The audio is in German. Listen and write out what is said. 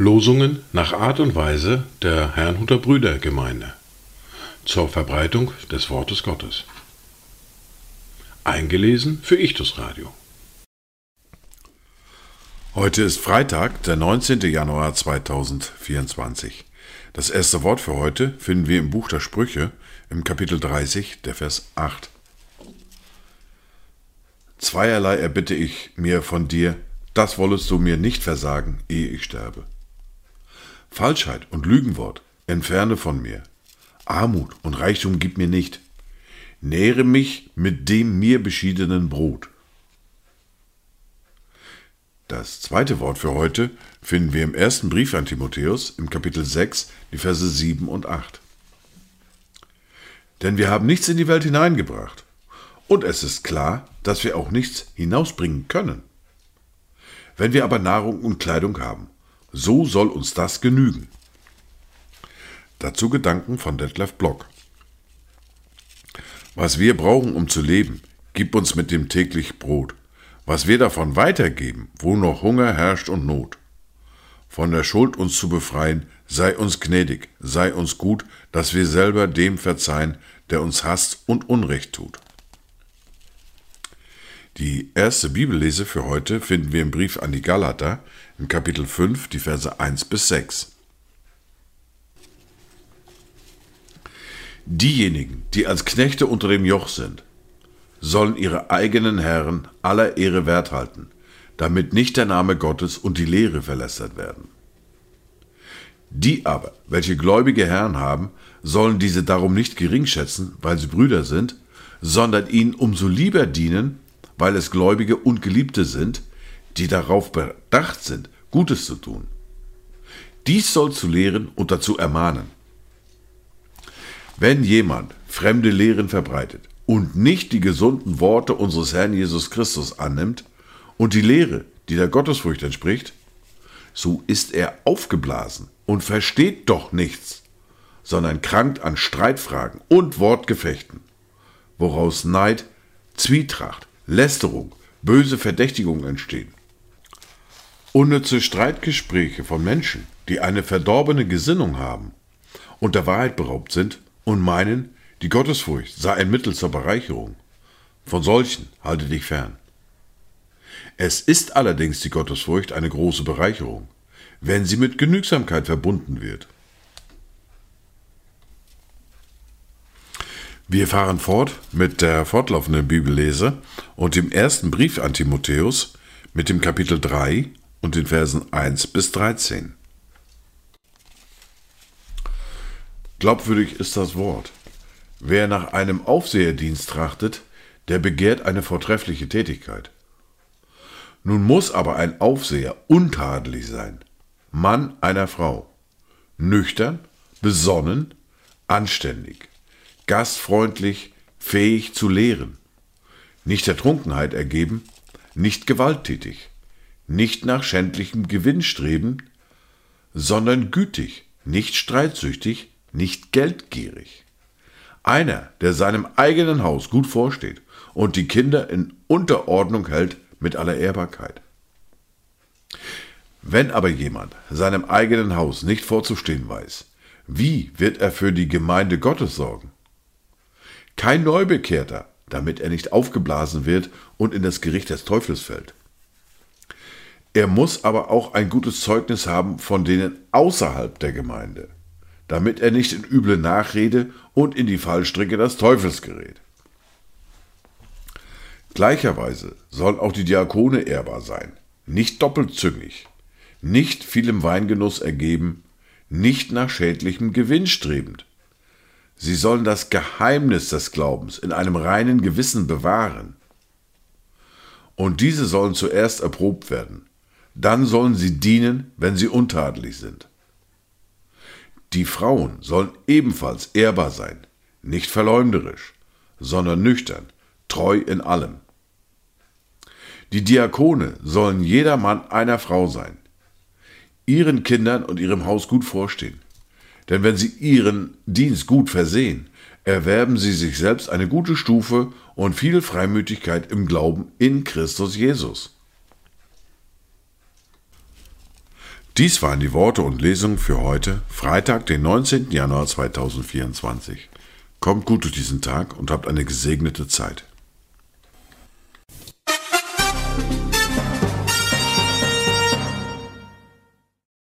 Losungen nach Art und Weise der Herrnhuter Brüdergemeinde zur Verbreitung des Wortes Gottes. Eingelesen für Ichtus Radio. Heute ist Freitag, der 19. Januar 2024. Das erste Wort für heute finden wir im Buch der Sprüche im Kapitel 30, der Vers 8. Zweierlei erbitte ich mir von dir, das wollest du mir nicht versagen, ehe ich sterbe. Falschheit und Lügenwort entferne von mir. Armut und Reichtum gib mir nicht. Nähre mich mit dem mir beschiedenen Brot. Das zweite Wort für heute finden wir im ersten Brief an Timotheus im Kapitel 6, die Verse 7 und 8. Denn wir haben nichts in die Welt hineingebracht. Und es ist klar, dass wir auch nichts hinausbringen können. Wenn wir aber Nahrung und Kleidung haben, so soll uns das genügen. Dazu Gedanken von Detlef Block. Was wir brauchen, um zu leben, gib uns mit dem täglich Brot. Was wir davon weitergeben, wo noch Hunger herrscht und Not. Von der Schuld uns zu befreien, sei uns gnädig, sei uns gut, dass wir selber dem verzeihen, der uns hasst und Unrecht tut. Die erste Bibellese für heute finden wir im Brief an die Galater in Kapitel 5, die Verse 1 bis 6. Diejenigen, die als Knechte unter dem Joch sind, sollen ihre eigenen Herren aller Ehre wert halten, damit nicht der Name Gottes und die Lehre verlästert werden. Die aber, welche gläubige Herren haben, sollen diese darum nicht gering schätzen, weil sie Brüder sind, sondern ihnen umso lieber dienen, weil es Gläubige und Geliebte sind, die darauf bedacht sind, Gutes zu tun. Dies soll zu lehren und dazu ermahnen. Wenn jemand fremde Lehren verbreitet und nicht die gesunden Worte unseres Herrn Jesus Christus annimmt und die Lehre, die der Gottesfurcht entspricht, so ist er aufgeblasen und versteht doch nichts, sondern krankt an Streitfragen und Wortgefechten, woraus Neid, Zwietracht, Lästerung, böse Verdächtigungen entstehen. Unnütze Streitgespräche von Menschen, die eine verdorbene Gesinnung haben und der Wahrheit beraubt sind und meinen, die Gottesfurcht sei ein Mittel zur Bereicherung. Von solchen halte dich fern. Es ist allerdings die Gottesfurcht eine große Bereicherung, wenn sie mit Genügsamkeit verbunden wird. Wir fahren fort mit der fortlaufenden Bibellese und dem ersten Brief an Timotheus mit dem Kapitel 3 und den Versen 1 bis 13. Glaubwürdig ist das Wort. Wer nach einem Aufseherdienst trachtet, der begehrt eine vortreffliche Tätigkeit. Nun muss aber ein Aufseher untadelig sein, Mann einer Frau, nüchtern, besonnen, anständig gastfreundlich, fähig zu lehren, nicht der Trunkenheit ergeben, nicht gewalttätig, nicht nach schändlichem Gewinn streben, sondern gütig, nicht streitsüchtig, nicht geldgierig. Einer, der seinem eigenen Haus gut vorsteht und die Kinder in Unterordnung hält mit aller Ehrbarkeit. Wenn aber jemand seinem eigenen Haus nicht vorzustehen weiß, wie wird er für die Gemeinde Gottes sorgen? Kein Neubekehrter, damit er nicht aufgeblasen wird und in das Gericht des Teufels fällt. Er muss aber auch ein gutes Zeugnis haben von denen außerhalb der Gemeinde, damit er nicht in üble Nachrede und in die Fallstricke des Teufels gerät. Gleicherweise sollen auch die Diakone ehrbar sein, nicht doppelzüngig, nicht vielem Weingenuss ergeben, nicht nach schädlichem Gewinn strebend, Sie sollen das Geheimnis des Glaubens in einem reinen Gewissen bewahren. Und diese sollen zuerst erprobt werden. Dann sollen sie dienen, wenn sie untadelig sind. Die Frauen sollen ebenfalls ehrbar sein, nicht verleumderisch, sondern nüchtern, treu in allem. Die Diakone sollen jeder Mann einer Frau sein, ihren Kindern und ihrem Haus gut vorstehen denn wenn sie ihren Dienst gut versehen, erwerben sie sich selbst eine gute Stufe und viel Freimütigkeit im Glauben in Christus Jesus. Dies waren die Worte und Lesungen für heute, Freitag, den 19. Januar 2024. Kommt gut durch diesen Tag und habt eine gesegnete Zeit.